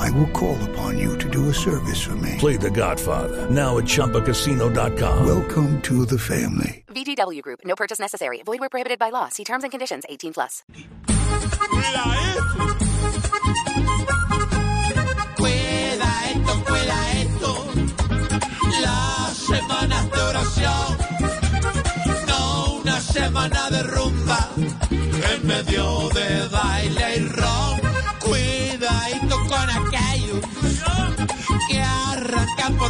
I will call upon you to do a service for me. Play The Godfather now at ChumbaCasino.com. Welcome to the family. VGW Group. No purchase necessary. Void where prohibited by law. See terms and conditions. 18 plus. Cuida esto, cuida esto. Las semanas de oración. No una semana de rumba. En medio de baile y ron.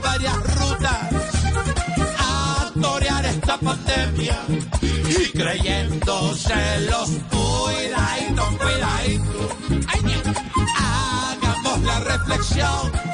Varias rutas a torear esta pandemia y creyéndose los cuidadito, cuidadito. Ay, hagamos la reflexión.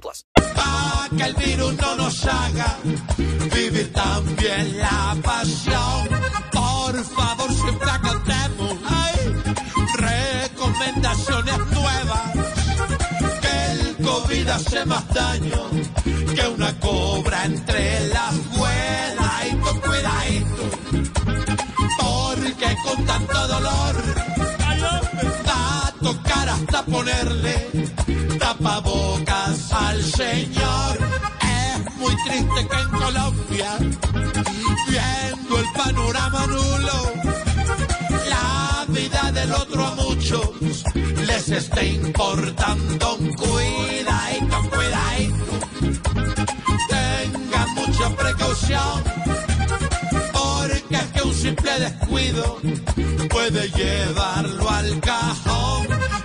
plus. Pa' que el virus no nos haga vivir también la pasión. Por favor, siempre acatemos ay, recomendaciones nuevas. Que el COVID hace más daño que una cobra entre las cuidadito, cuidadito. Porque con tanto dolor va a tocar hasta ponerle tapabocas al Señor. Es muy triste que en Colombia, viendo el panorama nulo, la vida del otro a muchos les esté importando un cuidadito, cuidadito. Tengan mucha precaución, porque es que un simple descuido puede llevarlo al cajón.